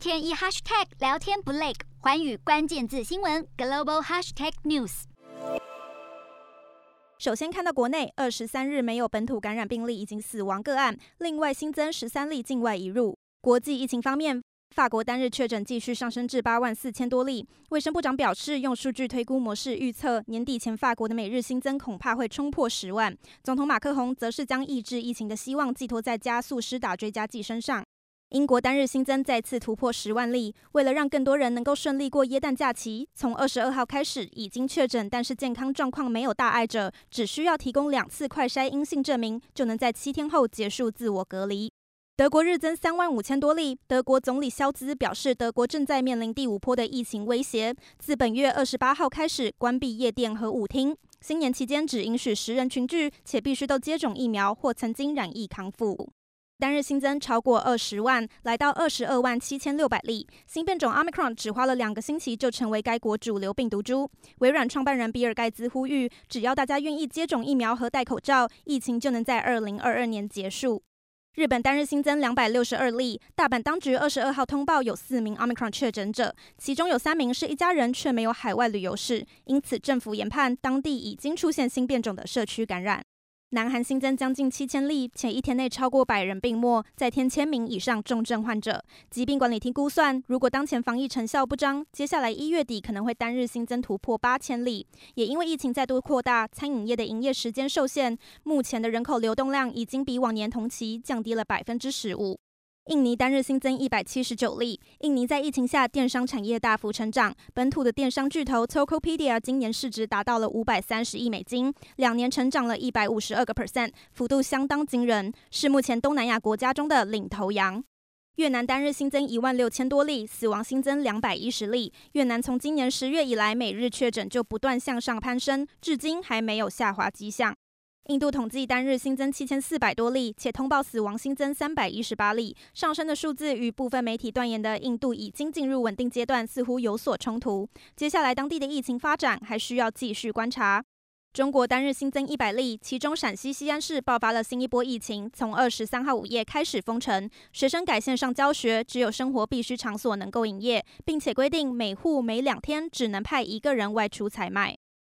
天一 hashtag 聊天不累，寰宇关键字新闻 global hashtag news。首先看到国内二十三日没有本土感染病例，已经死亡个案，另外新增十三例境外移入。国际疫情方面，法国单日确诊继续上升至八万四千多例。卫生部长表示，用数据推估模式预测，年底前法国的每日新增恐怕会冲破十万。总统马克宏则是将抑制疫情的希望寄托在加速施打追加剂身上。英国单日新增再次突破十万例，为了让更多人能够顺利过耶诞假期，从二十二号开始，已经确诊但是健康状况没有大碍者，只需要提供两次快筛阴性证明，就能在七天后结束自我隔离。德国日增三万五千多例，德国总理肖兹表示，德国正在面临第五波的疫情威胁，自本月二十八号开始关闭夜店和舞厅，新年期间只允许十人群聚，且必须都接种疫苗或曾经染疫康复。单日新增超过二十万，来到二十二万七千六百例。新变种 Omicron 只花了两个星期就成为该国主流病毒株。微软创办人比尔盖茨呼吁，只要大家愿意接种疫苗和戴口罩，疫情就能在二零二二年结束。日本单日新增两百六十二例，大阪当局二十二号通报有四名 Omicron 确诊者，其中有三名是一家人，却没有海外旅游史，因此政府研判当地已经出现新变种的社区感染。南韩新增将近七千例，且一天内超过百人病末，再添千名以上重症患者。疾病管理厅估算，如果当前防疫成效不彰，接下来一月底可能会单日新增突破八千例。也因为疫情再度扩大，餐饮业的营业时间受限，目前的人口流动量已经比往年同期降低了百分之十五。印尼单日新增一百七十九例。印尼在疫情下电商产业大幅成长，本土的电商巨头 Tokopedia 今年市值达到了五百三十亿美金，两年成长了一百五十二个 percent，幅度相当惊人，是目前东南亚国家中的领头羊。越南单日新增一万六千多例，死亡新增两百一十例。越南从今年十月以来，每日确诊就不断向上攀升，至今还没有下滑迹象。印度统计单日新增七千四百多例，且通报死亡新增三百一十八例。上升的数字与部分媒体断言的印度已经进入稳定阶段似乎有所冲突。接下来当地的疫情发展还需要继续观察。中国单日新增一百例，其中陕西西安市爆发了新一波疫情，从二十三号午夜开始封城，学生改线上教学，只有生活必需场所能够营业，并且规定每户每两天只能派一个人外出采买。